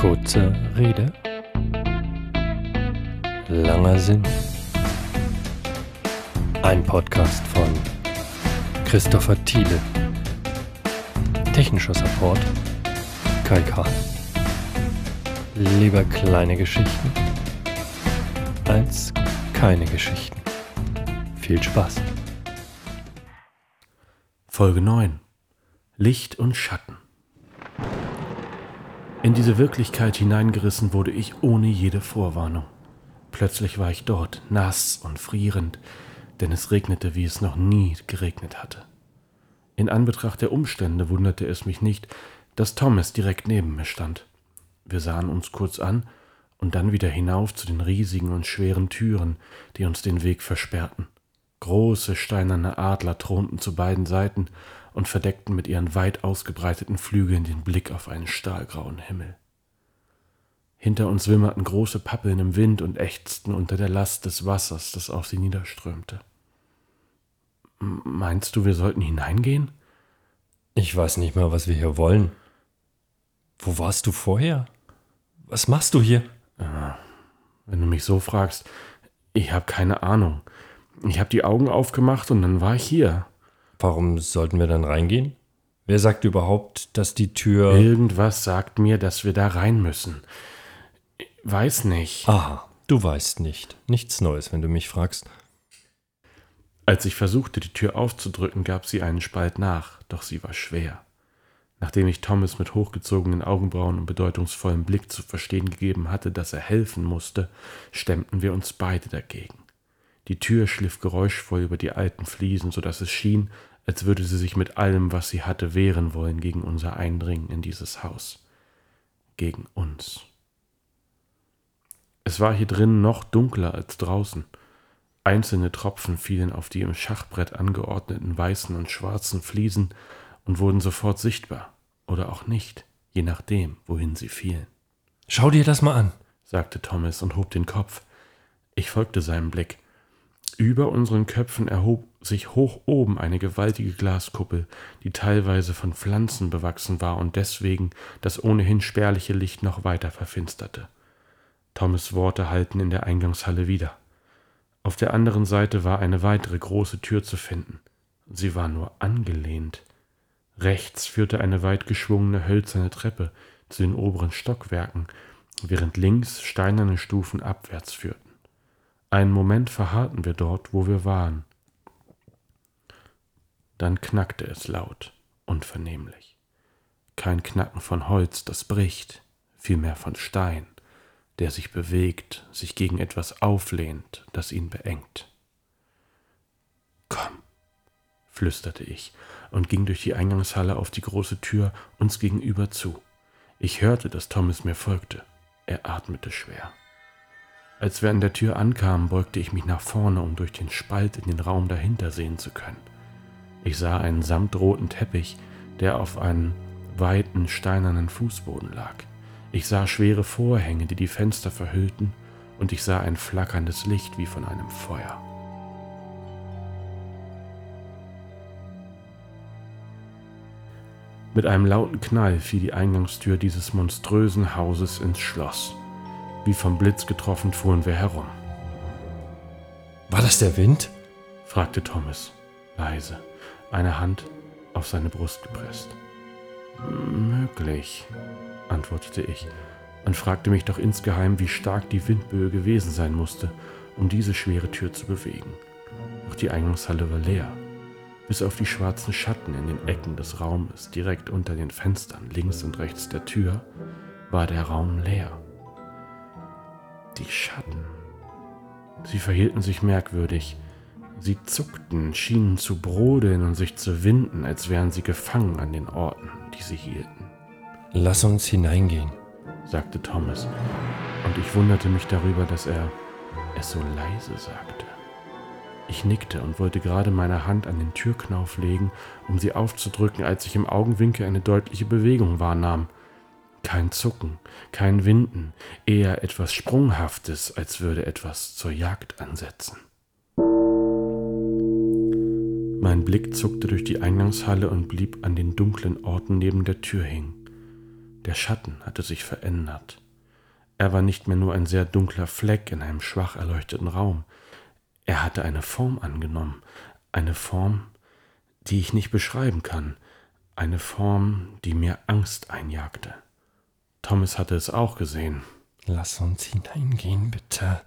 Kurze Rede, langer Sinn. Ein Podcast von Christopher Thiele. Technischer Support Kai Kahn. Lieber kleine Geschichten als keine Geschichten. Viel Spaß. Folge 9 Licht und Schatten In diese Wirklichkeit hineingerissen wurde ich ohne jede Vorwarnung. Plötzlich war ich dort, nass und frierend, denn es regnete, wie es noch nie geregnet hatte. In Anbetracht der Umstände wunderte es mich nicht, dass Thomas direkt neben mir stand. Wir sahen uns kurz an und dann wieder hinauf zu den riesigen und schweren Türen, die uns den Weg versperrten. Große steinerne Adler thronten zu beiden Seiten und verdeckten mit ihren weit ausgebreiteten Flügeln den Blick auf einen stahlgrauen Himmel. Hinter uns wimmerten große Pappeln im Wind und ächzten unter der Last des Wassers, das auf sie niederströmte. Meinst du, wir sollten hineingehen? Ich weiß nicht mal, was wir hier wollen. Wo warst du vorher? Was machst du hier? Ja, wenn du mich so fragst, ich habe keine Ahnung. Ich habe die Augen aufgemacht und dann war ich hier. Warum sollten wir dann reingehen? Wer sagt überhaupt, dass die Tür. Irgendwas sagt mir, dass wir da rein müssen. Ich weiß nicht. Aha, du weißt nicht. Nichts Neues, wenn du mich fragst. Als ich versuchte, die Tür aufzudrücken, gab sie einen Spalt nach, doch sie war schwer. Nachdem ich Thomas mit hochgezogenen Augenbrauen und bedeutungsvollem Blick zu verstehen gegeben hatte, dass er helfen musste, stemmten wir uns beide dagegen. Die Tür schliff geräuschvoll über die alten Fliesen, so dass es schien, als würde sie sich mit allem, was sie hatte, wehren wollen gegen unser Eindringen in dieses Haus. Gegen uns. Es war hier drinnen noch dunkler als draußen. Einzelne Tropfen fielen auf die im Schachbrett angeordneten weißen und schwarzen Fliesen und wurden sofort sichtbar, oder auch nicht, je nachdem, wohin sie fielen. Schau dir das mal an, sagte Thomas und hob den Kopf. Ich folgte seinem Blick. Über unseren Köpfen erhob sich hoch oben eine gewaltige Glaskuppel, die teilweise von Pflanzen bewachsen war und deswegen das ohnehin spärliche Licht noch weiter verfinsterte. Thomas Worte hallten in der Eingangshalle wieder. Auf der anderen Seite war eine weitere große Tür zu finden. Sie war nur angelehnt. Rechts führte eine weit geschwungene hölzerne Treppe zu den oberen Stockwerken, während links steinerne Stufen abwärts führten. Einen Moment verharrten wir dort, wo wir waren. Dann knackte es laut, unvernehmlich. Kein Knacken von Holz, das bricht, vielmehr von Stein, der sich bewegt, sich gegen etwas auflehnt, das ihn beengt. Komm, flüsterte ich und ging durch die Eingangshalle auf die große Tür uns gegenüber zu. Ich hörte, dass Thomas mir folgte. Er atmete schwer. Als wir an der Tür ankamen, beugte ich mich nach vorne, um durch den Spalt in den Raum dahinter sehen zu können. Ich sah einen samtroten Teppich, der auf einem weiten steinernen Fußboden lag. Ich sah schwere Vorhänge, die die Fenster verhüllten, und ich sah ein flackerndes Licht wie von einem Feuer. Mit einem lauten Knall fiel die Eingangstür dieses monströsen Hauses ins Schloss. Wie vom Blitz getroffen fuhren wir herum. War das der Wind? fragte Thomas, leise, eine Hand auf seine Brust gepresst. Möglich, antwortete ich und fragte mich doch insgeheim, wie stark die Windböe gewesen sein musste, um diese schwere Tür zu bewegen. Doch die Eingangshalle war leer. Bis auf die schwarzen Schatten in den Ecken des Raumes, direkt unter den Fenstern links und rechts der Tür, war der Raum leer. Die Schatten. Sie verhielten sich merkwürdig. Sie zuckten, schienen zu brodeln und sich zu winden, als wären sie gefangen an den Orten, die sie hielten. Lass uns hineingehen, sagte Thomas, und ich wunderte mich darüber, dass er es so leise sagte. Ich nickte und wollte gerade meine Hand an den Türknauf legen, um sie aufzudrücken, als ich im Augenwinkel eine deutliche Bewegung wahrnahm. Kein Zucken, kein Winden, eher etwas Sprunghaftes, als würde etwas zur Jagd ansetzen. Mein Blick zuckte durch die Eingangshalle und blieb an den dunklen Orten neben der Tür hängen. Der Schatten hatte sich verändert. Er war nicht mehr nur ein sehr dunkler Fleck in einem schwach erleuchteten Raum. Er hatte eine Form angenommen, eine Form, die ich nicht beschreiben kann, eine Form, die mir Angst einjagte. Thomas hatte es auch gesehen. Lass uns hineingehen, bitte.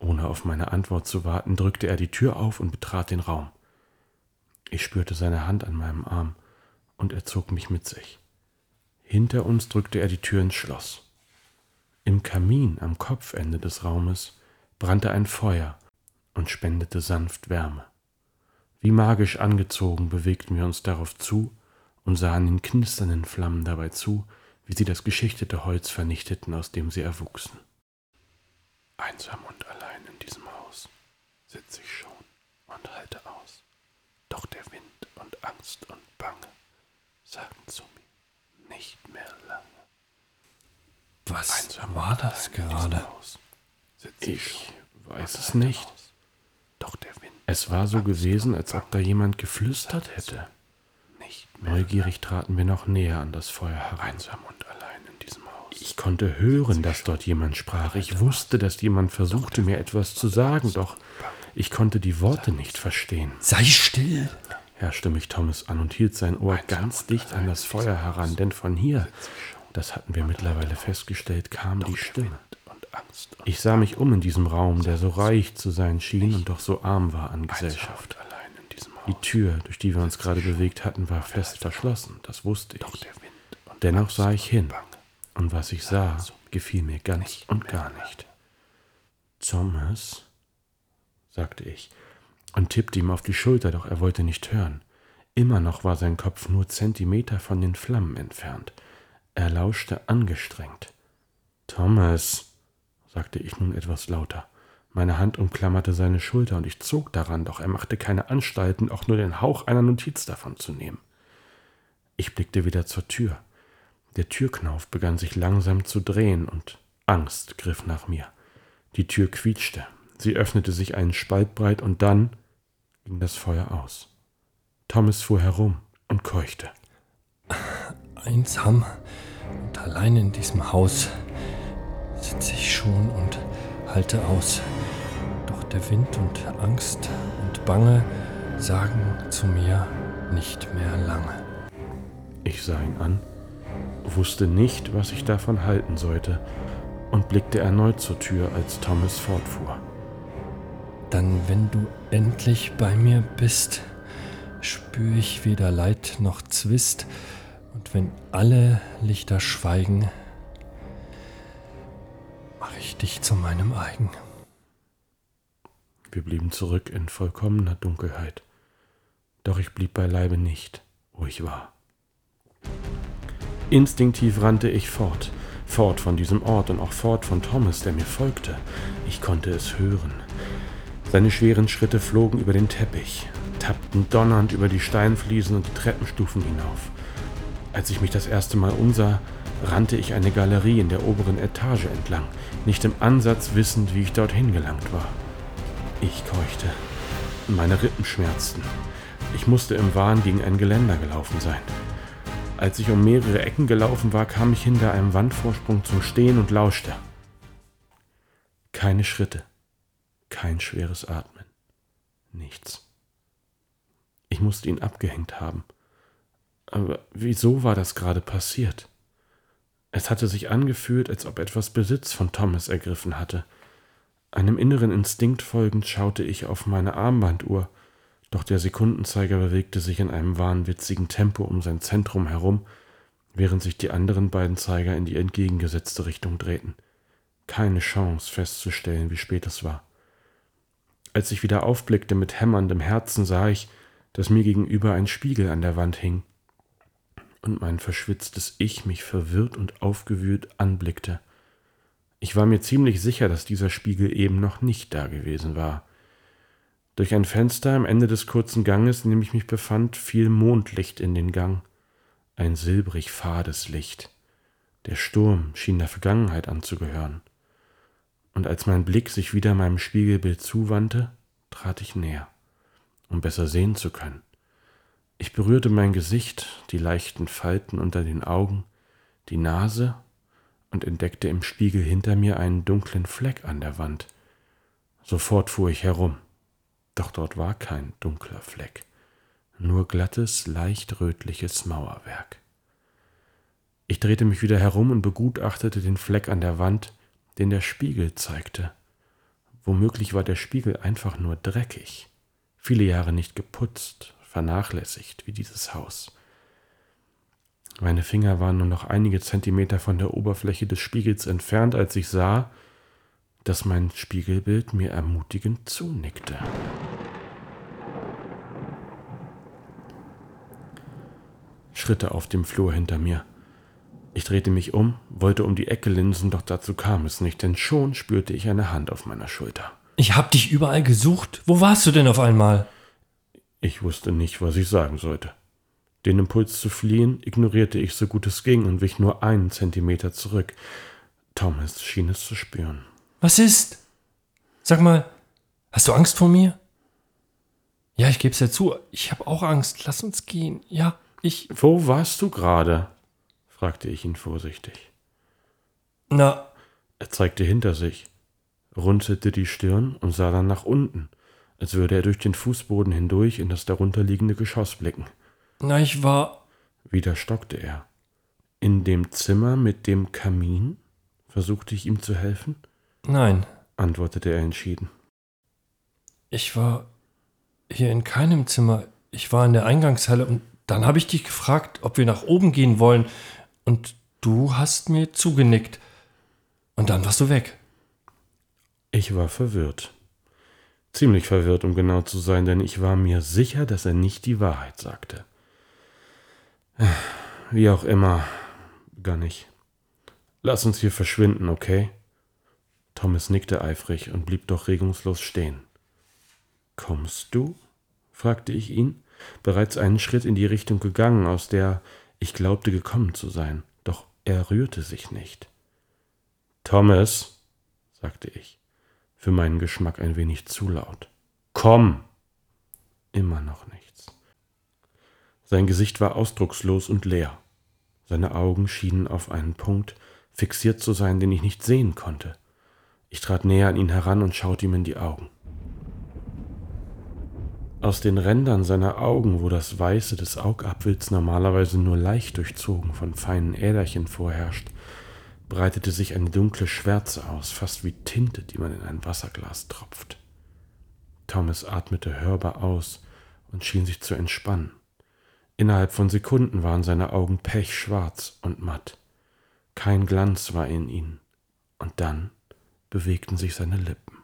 Ohne auf meine Antwort zu warten, drückte er die Tür auf und betrat den Raum. Ich spürte seine Hand an meinem Arm, und er zog mich mit sich. Hinter uns drückte er die Tür ins Schloss. Im Kamin am Kopfende des Raumes brannte ein Feuer und spendete sanft Wärme. Wie magisch angezogen bewegten wir uns darauf zu und sahen den knisternden Flammen dabei zu, wie sie das geschichtete Holz vernichteten, aus dem sie erwuchsen. Einsam und allein in diesem Haus sitze ich schon und halte aus. Doch der Wind und Angst und Bange sagen zu mir nicht mehr lange. Was Einsam war das gerade? Ich weiß es nicht. Doch der Wind es war so gewesen, als ob da jemand geflüstert hätte. Neugierig traten wir noch näher an das Feuer heran. Ich konnte hören, dass dort jemand sprach. Ich wusste, dass jemand versuchte, mir etwas zu sagen, doch ich konnte die Worte nicht verstehen. Sei still, herrschte mich Thomas an und hielt sein Ohr ganz dicht an das Feuer heran, denn von hier, das hatten wir mittlerweile festgestellt, kam die Stimme. Ich sah mich um in diesem Raum, der so reich zu sein schien und doch so arm war an Gesellschaft. Die Tür, durch die wir uns gerade bewegt hatten, war fest verschlossen, das wusste ich. Dennoch sah ich hin, und was ich sah, gefiel mir ganz und gar nicht. Thomas, sagte ich und tippte ihm auf die Schulter, doch er wollte nicht hören. Immer noch war sein Kopf nur Zentimeter von den Flammen entfernt. Er lauschte angestrengt. Thomas, sagte ich nun etwas lauter. Meine Hand umklammerte seine Schulter und ich zog daran, doch er machte keine Anstalten, auch nur den Hauch einer Notiz davon zu nehmen. Ich blickte wieder zur Tür. Der Türknauf begann sich langsam zu drehen und Angst griff nach mir. Die Tür quietschte, sie öffnete sich einen Spalt breit und dann ging das Feuer aus. Thomas fuhr herum und keuchte. Einsam und allein in diesem Haus sitze ich schon und halte aus. Doch der Wind und Angst und Bange sagen zu mir nicht mehr lange. Ich sah ihn an, wusste nicht, was ich davon halten sollte und blickte erneut zur Tür, als Thomas fortfuhr. Dann, wenn du endlich bei mir bist, spüre ich weder Leid noch Zwist, und wenn alle Lichter schweigen, dich zu meinem eigen. Wir blieben zurück in vollkommener Dunkelheit. Doch ich blieb beileibe nicht, wo ich war. Instinktiv rannte ich fort, fort von diesem Ort und auch fort von Thomas, der mir folgte. Ich konnte es hören. Seine schweren Schritte flogen über den Teppich, tappten donnernd über die Steinfliesen und die Treppenstufen hinauf. Als ich mich das erste Mal umsah, rannte ich eine Galerie in der oberen Etage entlang, nicht im Ansatz wissend, wie ich dorthin gelangt war. Ich keuchte. Meine Rippen schmerzten. Ich musste im Wahn gegen ein Geländer gelaufen sein. Als ich um mehrere Ecken gelaufen war, kam ich hinter einem Wandvorsprung zum Stehen und lauschte. Keine Schritte, kein schweres Atmen, nichts. Ich musste ihn abgehängt haben. Aber wieso war das gerade passiert? Es hatte sich angefühlt, als ob etwas Besitz von Thomas ergriffen hatte. Einem inneren Instinkt folgend schaute ich auf meine Armbanduhr, doch der Sekundenzeiger bewegte sich in einem wahnwitzigen Tempo um sein Zentrum herum, während sich die anderen beiden Zeiger in die entgegengesetzte Richtung drehten. Keine Chance festzustellen, wie spät es war. Als ich wieder aufblickte mit hämmerndem Herzen, sah ich, dass mir gegenüber ein Spiegel an der Wand hing und mein verschwitztes Ich mich verwirrt und aufgewühlt anblickte. Ich war mir ziemlich sicher, dass dieser Spiegel eben noch nicht da gewesen war. Durch ein Fenster am Ende des kurzen Ganges, in dem ich mich befand, fiel Mondlicht in den Gang, ein silbrig fades Licht. Der Sturm schien der Vergangenheit anzugehören. Und als mein Blick sich wieder meinem Spiegelbild zuwandte, trat ich näher, um besser sehen zu können. Ich berührte mein Gesicht, die leichten Falten unter den Augen, die Nase und entdeckte im Spiegel hinter mir einen dunklen Fleck an der Wand. Sofort fuhr ich herum, doch dort war kein dunkler Fleck, nur glattes, leicht rötliches Mauerwerk. Ich drehte mich wieder herum und begutachtete den Fleck an der Wand, den der Spiegel zeigte. Womöglich war der Spiegel einfach nur dreckig, viele Jahre nicht geputzt, vernachlässigt wie dieses Haus. Meine Finger waren nur noch einige Zentimeter von der Oberfläche des Spiegels entfernt, als ich sah, dass mein Spiegelbild mir ermutigend zunickte. Schritte auf dem Flur hinter mir. Ich drehte mich um, wollte um die Ecke linsen, doch dazu kam es nicht, denn schon spürte ich eine Hand auf meiner Schulter. Ich hab dich überall gesucht. Wo warst du denn auf einmal? Ich wusste nicht, was ich sagen sollte. Den Impuls zu fliehen ignorierte ich so gut es ging und wich nur einen Zentimeter zurück. Thomas schien es zu spüren. Was ist? Sag mal, hast du Angst vor mir? Ja, ich geb's ja zu. Ich hab auch Angst. Lass uns gehen. Ja, ich. Wo warst du gerade? fragte ich ihn vorsichtig. Na. Er zeigte hinter sich, runzelte die Stirn und sah dann nach unten, als würde er durch den Fußboden hindurch in das darunterliegende Geschoss blicken. Na, ich war. Wieder stockte er. In dem Zimmer mit dem Kamin? versuchte ich ihm zu helfen. Nein, antwortete er entschieden. Ich war hier in keinem Zimmer. Ich war in der Eingangshalle und dann habe ich dich gefragt, ob wir nach oben gehen wollen. Und du hast mir zugenickt. Und dann warst du weg. Ich war verwirrt. Ziemlich verwirrt, um genau zu sein, denn ich war mir sicher, dass er nicht die Wahrheit sagte. Wie auch immer, begann ich. Lass uns hier verschwinden, okay? Thomas nickte eifrig und blieb doch regungslos stehen. Kommst du? fragte ich ihn, bereits einen Schritt in die Richtung gegangen, aus der ich glaubte gekommen zu sein, doch er rührte sich nicht. Thomas, sagte ich, für meinen Geschmack ein wenig zu laut. Komm! Immer noch nichts. Sein Gesicht war ausdruckslos und leer. Seine Augen schienen auf einen Punkt fixiert zu sein, den ich nicht sehen konnte. Ich trat näher an ihn heran und schaute ihm in die Augen. Aus den Rändern seiner Augen, wo das Weiße des Augapfels normalerweise nur leicht durchzogen von feinen Äderchen vorherrscht, breitete sich eine dunkle Schwärze aus, fast wie Tinte, die man in ein Wasserglas tropft. Thomas atmete hörbar aus und schien sich zu entspannen. Innerhalb von Sekunden waren seine Augen pechschwarz und matt. Kein Glanz war in ihnen. Und dann bewegten sich seine Lippen.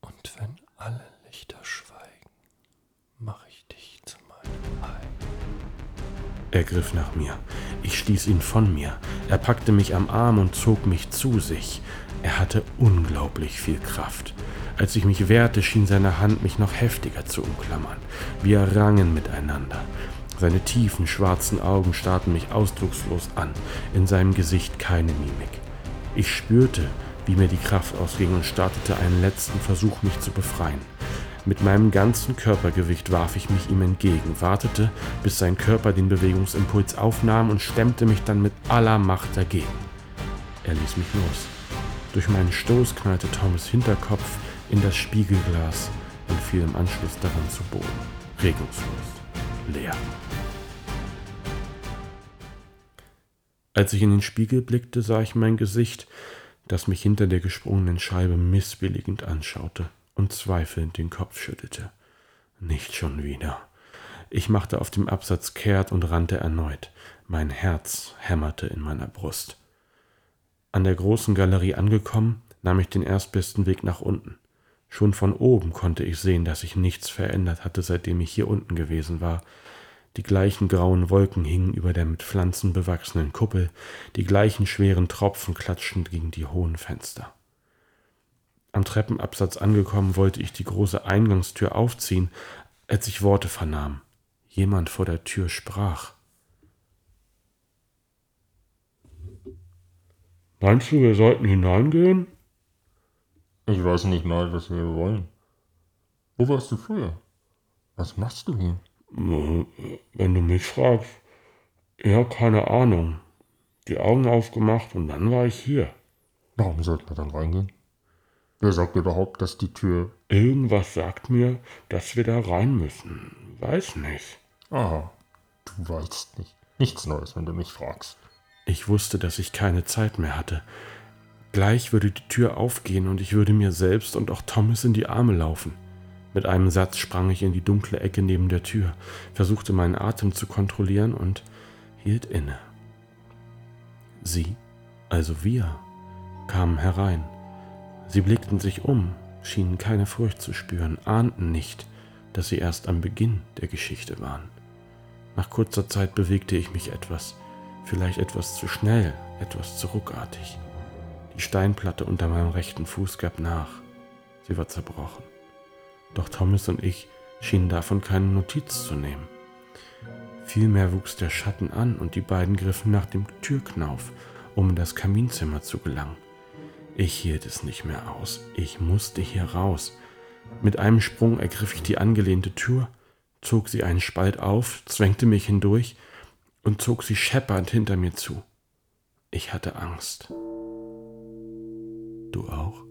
Und wenn alle Lichter schweigen, mache ich dich zu meinem Ei. Er griff nach mir. Ich stieß ihn von mir. Er packte mich am Arm und zog mich zu sich. Er hatte unglaublich viel Kraft. Als ich mich wehrte, schien seine Hand mich noch heftiger zu umklammern. Wir rangen miteinander. Seine tiefen schwarzen Augen starrten mich ausdruckslos an, in seinem Gesicht keine Mimik. Ich spürte, wie mir die Kraft ausging und startete einen letzten Versuch, mich zu befreien. Mit meinem ganzen Körpergewicht warf ich mich ihm entgegen, wartete, bis sein Körper den Bewegungsimpuls aufnahm und stemmte mich dann mit aller Macht dagegen. Er ließ mich los. Durch meinen Stoß knallte Thomas Hinterkopf in das Spiegelglas und fiel im Anschluss daran zu Boden. Regungslos. Leer. Als ich in den Spiegel blickte, sah ich mein Gesicht, das mich hinter der gesprungenen Scheibe missbilligend anschaute und zweifelnd den Kopf schüttelte. Nicht schon wieder. Ich machte auf dem Absatz kehrt und rannte erneut. Mein Herz hämmerte in meiner Brust. An der großen Galerie angekommen, nahm ich den erstbesten Weg nach unten. Schon von oben konnte ich sehen, dass sich nichts verändert hatte, seitdem ich hier unten gewesen war. Die gleichen grauen Wolken hingen über der mit Pflanzen bewachsenen Kuppel, die gleichen schweren Tropfen klatschten gegen die hohen Fenster. Am Treppenabsatz angekommen, wollte ich die große Eingangstür aufziehen, als ich Worte vernahm. Jemand vor der Tür sprach. Meinst du, wir sollten hineingehen? Ich weiß nicht mal, was wir wollen. Wo warst du früher? Was machst du hier? Wenn du mich fragst, ja, keine Ahnung. die Augen aufgemacht und dann war ich hier. Warum sollten wir dann reingehen? Wer sagt überhaupt, dass die Tür. Irgendwas sagt mir, dass wir da rein müssen. Weiß nicht. Aha, du weißt nicht. Nichts Neues, wenn du mich fragst. Ich wusste, dass ich keine Zeit mehr hatte. Gleich würde die Tür aufgehen und ich würde mir selbst und auch Thomas in die Arme laufen. Mit einem Satz sprang ich in die dunkle Ecke neben der Tür, versuchte meinen Atem zu kontrollieren und hielt inne. Sie, also wir, kamen herein. Sie blickten sich um, schienen keine Furcht zu spüren, ahnten nicht, dass sie erst am Beginn der Geschichte waren. Nach kurzer Zeit bewegte ich mich etwas, vielleicht etwas zu schnell, etwas zu ruckartig. Die Steinplatte unter meinem rechten Fuß gab nach. Sie war zerbrochen. Doch Thomas und ich schienen davon keine Notiz zu nehmen. Vielmehr wuchs der Schatten an und die beiden griffen nach dem Türknauf, um in das Kaminzimmer zu gelangen. Ich hielt es nicht mehr aus. Ich musste hier raus. Mit einem Sprung ergriff ich die angelehnte Tür, zog sie einen Spalt auf, zwängte mich hindurch und zog sie scheppernd hinter mir zu. Ich hatte Angst. Du auch?